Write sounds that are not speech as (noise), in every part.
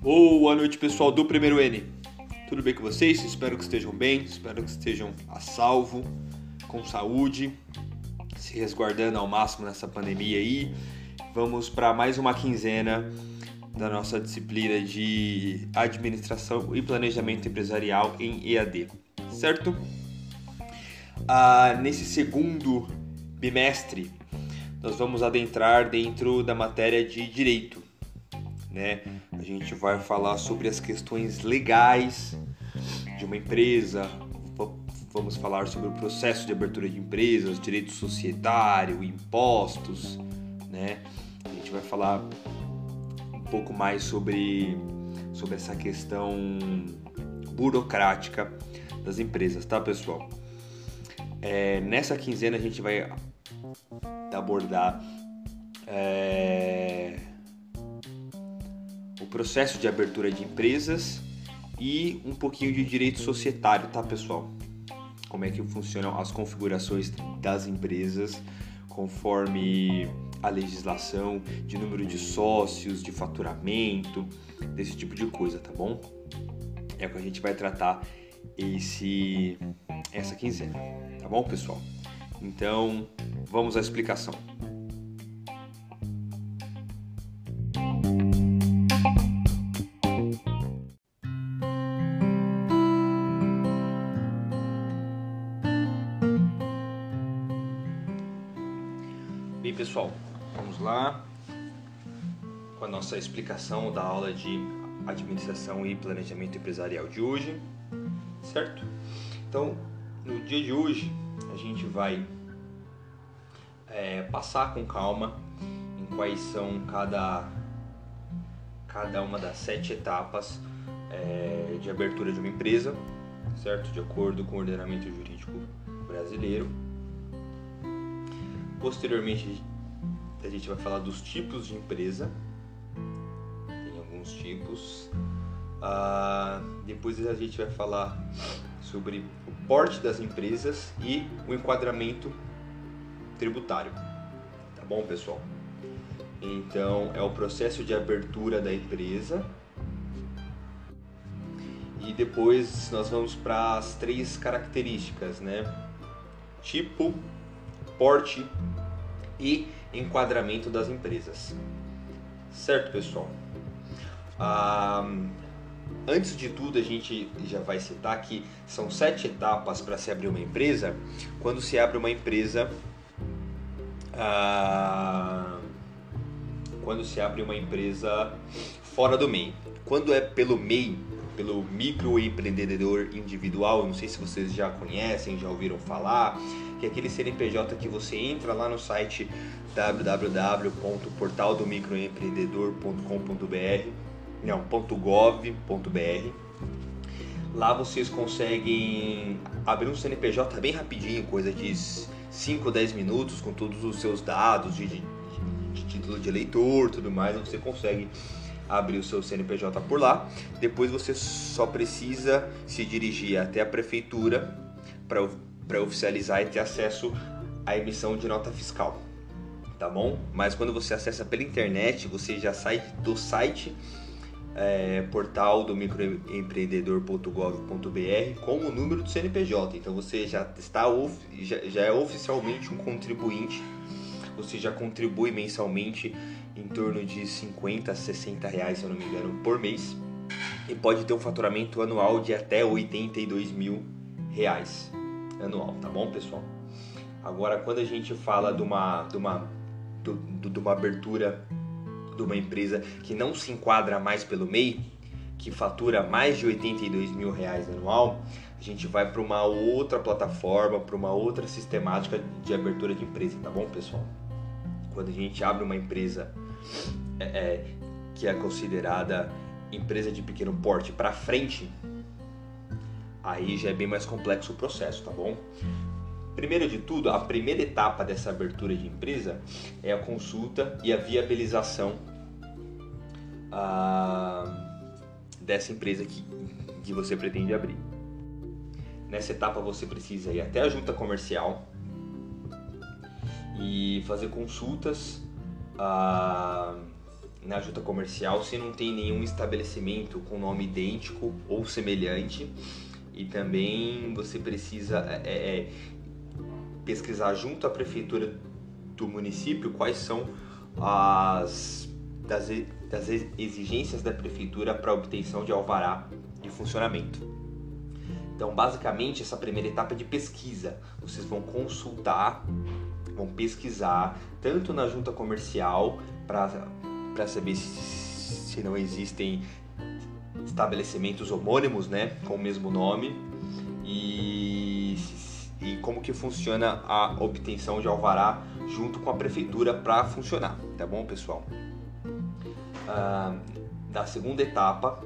Boa noite, pessoal do Primeiro N. Tudo bem com vocês? Espero que estejam bem, espero que estejam a salvo, com saúde, se resguardando ao máximo nessa pandemia aí. Vamos para mais uma quinzena da nossa disciplina de Administração e Planejamento Empresarial em EAD, certo? Ah, nesse segundo bimestre, nós vamos adentrar dentro da matéria de Direito né? A gente vai falar sobre as questões legais de uma empresa, vamos falar sobre o processo de abertura de empresas, direito societário, impostos, né? A gente vai falar um pouco mais sobre, sobre essa questão burocrática das empresas, tá, pessoal? É, nessa quinzena a gente vai abordar é, o processo de abertura de empresas e um pouquinho de direito societário, tá pessoal? Como é que funcionam as configurações das empresas conforme a legislação de número de sócios, de faturamento, desse tipo de coisa, tá bom? É o que a gente vai tratar esse essa quinzena, tá bom, pessoal? Então, vamos à explicação. Bem, pessoal, vamos lá com a nossa explicação da aula de administração e planejamento empresarial de hoje, certo? Então, no dia de hoje, a gente vai é, passar com calma em quais são cada, cada uma das sete etapas é, de abertura de uma empresa, certo? De acordo com o ordenamento jurídico brasileiro Posteriormente, a gente vai falar dos tipos de empresa. Tem alguns tipos. Ah, depois a gente vai falar sobre porte das empresas e o enquadramento tributário. Tá bom, pessoal? Então, é o processo de abertura da empresa. E depois nós vamos para as três características, né? Tipo, porte e enquadramento das empresas. Certo, pessoal? Ah, antes de tudo, a gente já vai citar que são sete etapas para se abrir uma empresa. Quando se abre uma empresa, ah, quando se abre uma empresa fora do MEI. Quando é pelo MEI, pelo microempreendedor individual, não sei se vocês já conhecem, já ouviram falar, que é aquele CNPJ que você entra lá no site www.portaldomicroempreendedor.com.br, não, .gov.br. Lá vocês conseguem abrir um CNPJ bem rapidinho, coisa de 5 ou 10 minutos, com todos os seus dados de, de, de título de eleitor, tudo mais, você consegue abrir o seu CNPJ por lá. Depois você só precisa se dirigir até a prefeitura para oficializar e ter acesso à emissão de nota fiscal, tá bom? Mas quando você acessa pela internet, você já sai do site é, portal do microempreendedor.gov.br com o número do CNPJ. Então você já está já, já é oficialmente um contribuinte. Você já contribui mensalmente em torno de 50 a 60 reais, se eu não me engano, por mês. E pode ter um faturamento anual de até 82 mil reais anual, tá bom, pessoal? Agora, quando a gente fala de uma, de uma, de, de uma abertura de uma empresa que não se enquadra mais pelo MEI, que fatura mais de 82 mil reais anual, a gente vai para uma outra plataforma, para uma outra sistemática de abertura de empresa, tá bom, pessoal? Quando a gente abre uma empresa é, é, que é considerada empresa de pequeno porte para frente, aí já é bem mais complexo o processo, tá bom? Primeiro de tudo, a primeira etapa dessa abertura de empresa é a consulta e a viabilização ah, dessa empresa que, que você pretende abrir. Nessa etapa você precisa ir até a junta comercial e fazer consultas ah, na junta comercial se não tem nenhum estabelecimento com nome idêntico ou semelhante. E também você precisa é, é, é pesquisar junto à prefeitura do município quais são as das, das exigências da prefeitura para obtenção de alvará de funcionamento. Então, basicamente, essa primeira etapa é de pesquisa. Vocês vão consultar, vão pesquisar, tanto na junta comercial, para saber se, se não existem estabelecimentos homônimos, né, com o mesmo nome, e, e como que funciona a obtenção de alvará junto com a prefeitura para funcionar, tá bom, pessoal? Ah, da segunda etapa,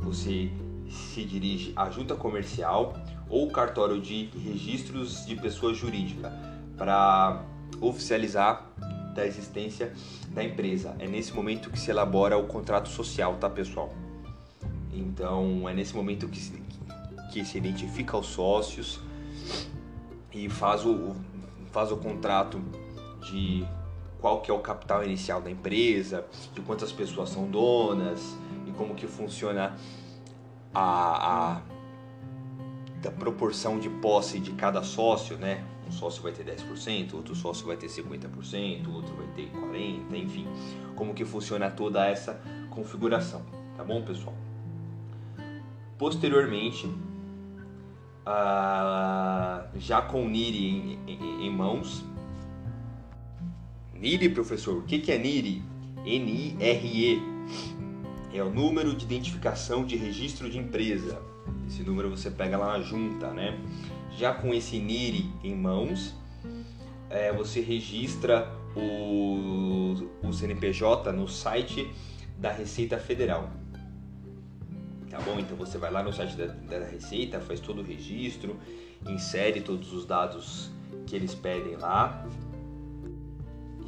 você se dirige à junta comercial ou cartório de registros de pessoa jurídica para oficializar da existência da empresa. É nesse momento que se elabora o contrato social, tá, pessoal? Então, é nesse momento que se, que se identifica os sócios e faz o, faz o contrato de qual que é o capital inicial da empresa, de quantas pessoas são donas e como que funciona a, a da proporção de posse de cada sócio, né? Um sócio vai ter 10%, outro sócio vai ter 50%, outro vai ter 40%, enfim, como que funciona toda essa configuração, tá bom, pessoal? Posteriormente, uh, já com NIRI em, em, em mãos, NIRI, professor, o que, que é NIRI? N-I-R-E é o número de identificação de registro de empresa. Esse número você pega lá na junta, né? Já com esse NIRI em mãos, é, você registra o, o CNPJ no site da Receita Federal. Tá bom? Então você vai lá no site da, da Receita, faz todo o registro, insere todos os dados que eles pedem lá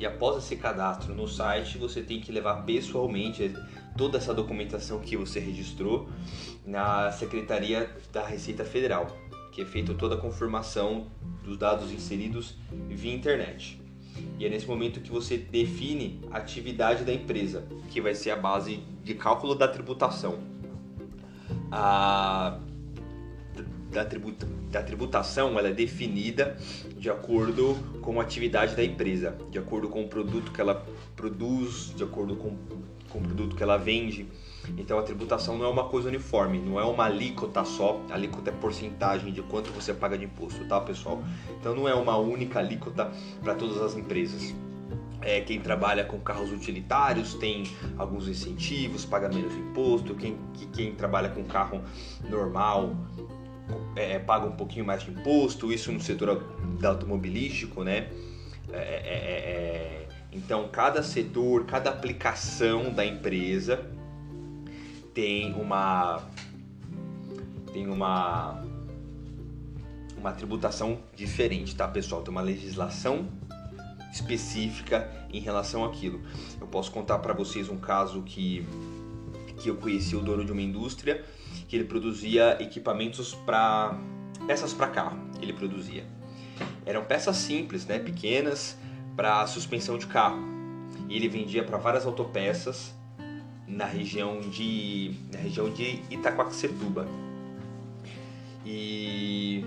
e após esse cadastro no site, você tem que levar pessoalmente toda essa documentação que você registrou na Secretaria da Receita Federal, que é feita toda a confirmação dos dados inseridos via internet. E é nesse momento que você define a atividade da empresa, que vai ser a base de cálculo da tributação. A da, tributa, da tributação ela é definida de acordo com a atividade da empresa, de acordo com o produto que ela produz, de acordo com, com o produto que ela vende. Então a tributação não é uma coisa uniforme, não é uma alíquota só, a alíquota é porcentagem de quanto você paga de imposto, tá pessoal? Então não é uma única alíquota para todas as empresas. É, quem trabalha com carros utilitários tem alguns incentivos, paga menos imposto. Quem, quem trabalha com carro normal é, paga um pouquinho mais de imposto, isso no setor automobilístico, né? É é, é, é, então, cada setor, cada aplicação da empresa tem uma tem uma uma tributação diferente, tá, pessoal? Tem uma legislação específica em relação àquilo. Eu posso contar para vocês um caso que que eu conheci o dono de uma indústria que ele produzia equipamentos para peças para carro. Ele produzia. Eram peças simples, né, pequenas para suspensão de carro. E ele vendia para várias autopeças na região de na região de Itaquaquecetuba. E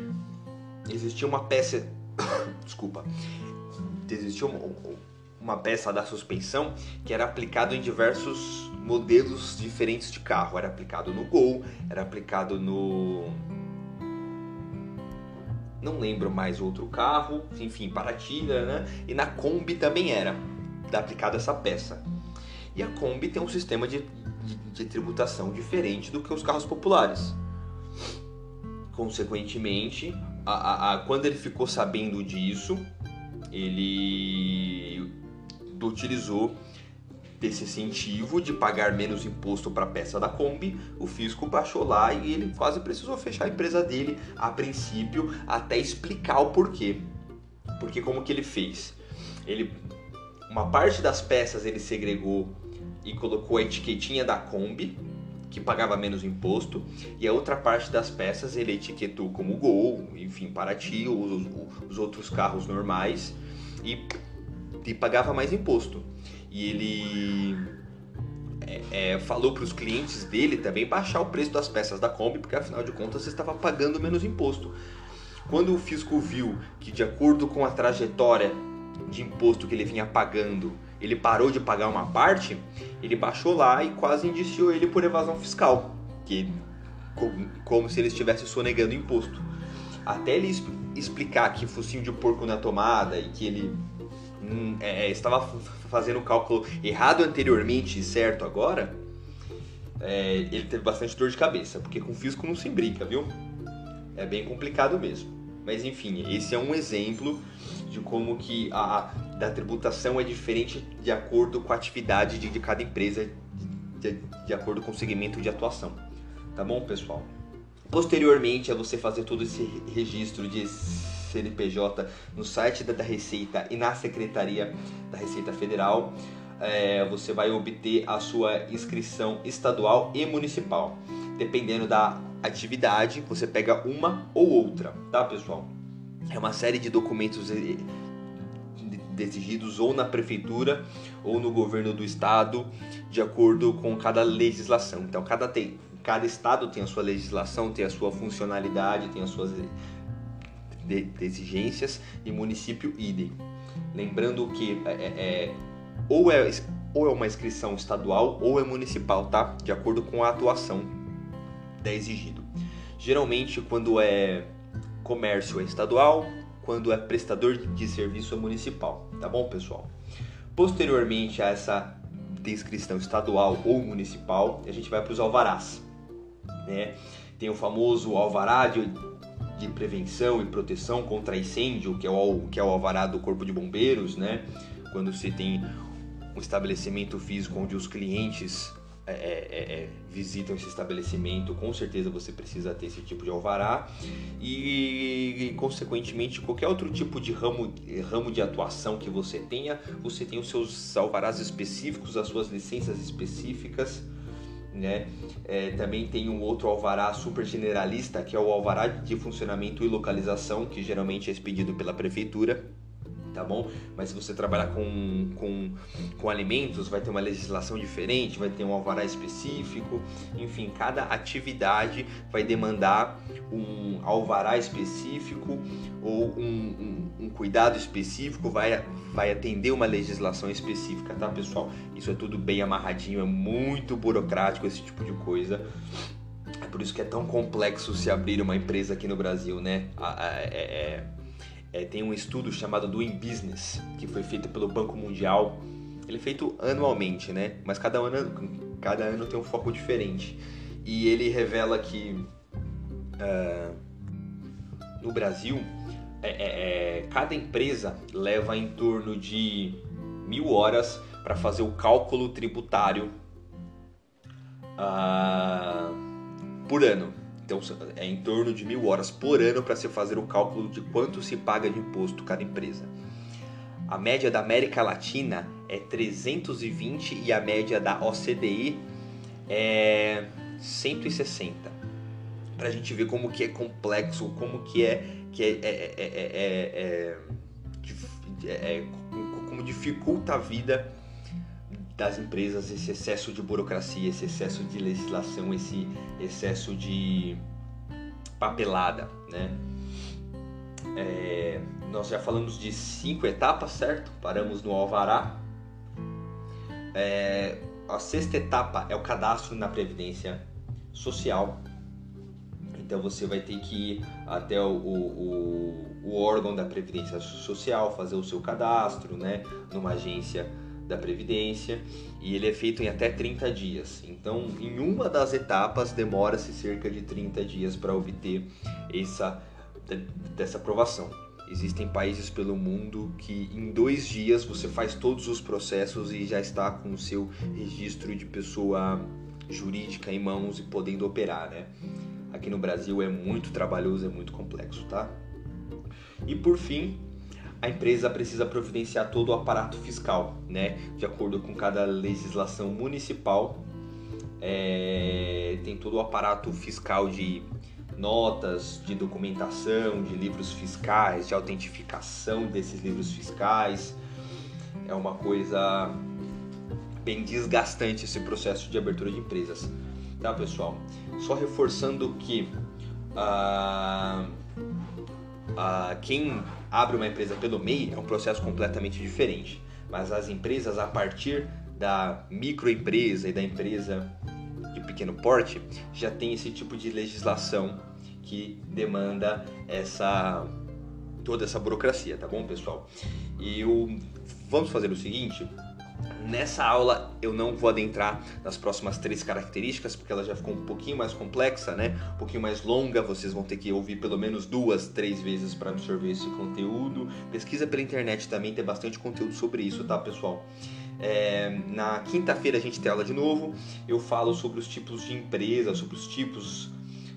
existia uma peça, (coughs) desculpa, existia uma, uma peça da suspensão que era aplicado em diversos modelos diferentes de carro. Era aplicado no Gol, era aplicado no. Não lembro mais outro carro, enfim, Paratina, né? E na Kombi também era aplicada essa peça. E a Kombi tem um sistema de, de, de tributação diferente do que os carros populares. Consequentemente, a, a, a, quando ele ficou sabendo disso, ele utilizou desse incentivo de pagar menos imposto para a peça da Kombi, o fisco baixou lá e ele quase precisou fechar a empresa dele a princípio até explicar o porquê. Porque como que ele fez? Ele uma parte das peças ele segregou e colocou a etiquetinha da Kombi que pagava menos imposto, e a outra parte das peças ele etiquetou como Gol, enfim, Paraty, os, os outros carros normais, e, e pagava mais imposto. E ele é, é, falou para os clientes dele também baixar o preço das peças da Kombi, porque afinal de contas você estava pagando menos imposto. Quando o fisco viu que, de acordo com a trajetória de imposto que ele vinha pagando, ele parou de pagar uma parte, ele baixou lá e quase indiciou ele por evasão fiscal, que como, como se ele estivesse sonegando imposto. Até ele explicar que focinho de porco na tomada e que ele hum, é, é estava fazendo o cálculo errado anteriormente e certo agora, é, ele teve bastante dor de cabeça, porque com fisco não se brinca, viu? É bem complicado mesmo. Mas enfim, esse é um exemplo de como que a, da tributação é diferente de acordo com a atividade de, de cada empresa, de, de acordo com o segmento de atuação. Tá bom, pessoal? Posteriormente a você fazer todo esse registro de CNPJ no site da, da Receita e na Secretaria da Receita Federal, é, você vai obter a sua inscrição estadual e municipal. Dependendo da atividade, você pega uma ou outra, tá pessoal? É uma série de documentos exigidos ou na prefeitura ou no governo do estado, de acordo com cada legislação. Então, cada, tem, cada estado tem a sua legislação, tem a sua funcionalidade, tem as suas de exigências e município idem. Lembrando que é, é, ou, é, ou é uma inscrição estadual ou é municipal, tá? De acordo com a atuação da exigido. Geralmente, quando é comércio é estadual, quando é prestador de serviço é municipal, tá bom, pessoal? Posteriormente a essa descrição estadual ou municipal, a gente vai para os alvarás, né? Tem o famoso alvará de, de prevenção e proteção contra incêndio, que é o que é o alvará do Corpo de Bombeiros, né? Quando você tem um estabelecimento físico onde os clientes é, é, é, é, visitam esse estabelecimento, com certeza você precisa ter esse tipo de alvará e, e, consequentemente, qualquer outro tipo de ramo, ramo de atuação que você tenha, você tem os seus alvarás específicos, as suas licenças específicas. Né? É, também tem um outro alvará super generalista, que é o alvará de funcionamento e localização, que geralmente é expedido pela prefeitura tá bom? Mas se você trabalhar com, com, com alimentos, vai ter uma legislação diferente, vai ter um alvará específico, enfim, cada atividade vai demandar um alvará específico ou um, um, um cuidado específico, vai, vai atender uma legislação específica, tá, pessoal? Isso é tudo bem amarradinho, é muito burocrático esse tipo de coisa. É por isso que é tão complexo se abrir uma empresa aqui no Brasil, né? É, é, é, tem um estudo chamado Doing Business, que foi feito pelo Banco Mundial. Ele é feito anualmente, né? Mas cada ano, cada ano tem um foco diferente. E ele revela que uh, no Brasil, é, é, é, cada empresa leva em torno de mil horas para fazer o cálculo tributário uh, por ano. Então é em torno de mil horas por ano para se fazer o cálculo de quanto se paga de imposto cada empresa. A média da América Latina é 320 e a média da OCDE é 160. Para a gente ver como que é complexo, como que é que é, é, é, é como dificulta a vida das empresas esse excesso de burocracia, esse excesso de legislação, esse excesso de papelada, né? É, nós já falamos de cinco etapas, certo? Paramos no alvará. É, a sexta etapa é o cadastro na previdência social. Então você vai ter que ir até o, o, o órgão da previdência social, fazer o seu cadastro, né? Numa agência da Previdência e ele é feito em até 30 dias. Então, em uma das etapas, demora-se cerca de 30 dias para obter essa, dessa aprovação. Existem países pelo mundo que em dois dias você faz todos os processos e já está com o seu registro de pessoa jurídica em mãos e podendo operar, né? Aqui no Brasil é muito trabalhoso, é muito complexo, tá? E por fim, a empresa precisa providenciar todo o aparato fiscal, né, de acordo com cada legislação municipal. é, tem todo o aparato fiscal de notas, de documentação, de livros fiscais, de autentificação desses livros fiscais. É uma coisa bem desgastante esse processo de abertura de empresas, tá pessoal? Só reforçando que uh, quem abre uma empresa pelo MEI é um processo completamente diferente, mas as empresas a partir da microempresa e da empresa pequeno porte já tem esse tipo de legislação que demanda essa toda essa burocracia, tá bom, pessoal? E o, vamos fazer o seguinte, Nessa aula eu não vou adentrar nas próximas três características, porque ela já ficou um pouquinho mais complexa, né? Um pouquinho mais longa, vocês vão ter que ouvir pelo menos duas, três vezes para absorver esse conteúdo. Pesquisa pela internet também, tem bastante conteúdo sobre isso, tá, pessoal? É, na quinta-feira a gente tem aula de novo. Eu falo sobre os tipos de empresa, sobre os tipos,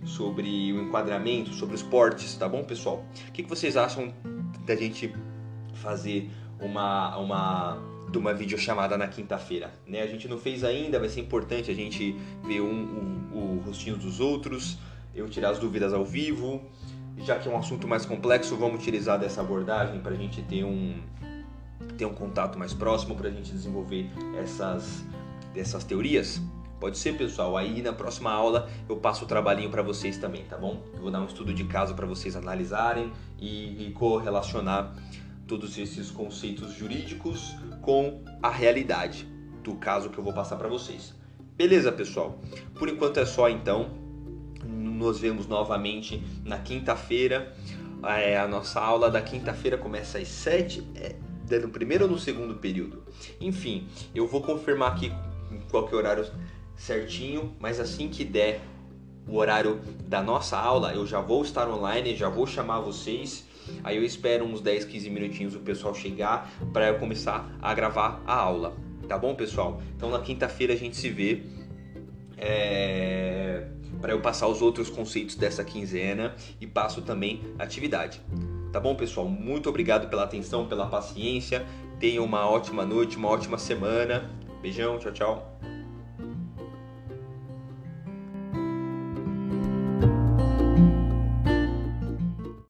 sobre o enquadramento, sobre os portes, tá bom, pessoal? O que, que vocês acham da gente fazer uma, uma de uma videochamada na quinta-feira. Né? A gente não fez ainda, vai ser importante a gente ver um, um, o rostinho dos outros, eu tirar as dúvidas ao vivo. Já que é um assunto mais complexo, vamos utilizar dessa abordagem para a gente ter um, ter um contato mais próximo, para a gente desenvolver essas, essas teorias. Pode ser, pessoal. Aí na próxima aula eu passo o trabalhinho para vocês também, tá bom? Eu vou dar um estudo de caso para vocês analisarem e, e correlacionar todos esses conceitos jurídicos com a realidade do caso que eu vou passar para vocês. Beleza, pessoal? Por enquanto é só então. Nos vemos novamente na quinta-feira. É, a nossa aula da quinta-feira começa às 7, é, no primeiro ou no segundo período. Enfim, eu vou confirmar aqui qual que horário certinho, mas assim que der o horário da nossa aula, eu já vou estar online, já vou chamar vocês Aí eu espero uns 10, 15 minutinhos o pessoal chegar para eu começar a gravar a aula. Tá bom, pessoal? Então na quinta-feira a gente se vê. É... Para eu passar os outros conceitos dessa quinzena e passo também atividade. Tá bom, pessoal? Muito obrigado pela atenção, pela paciência. Tenham uma ótima noite, uma ótima semana. Beijão, tchau, tchau.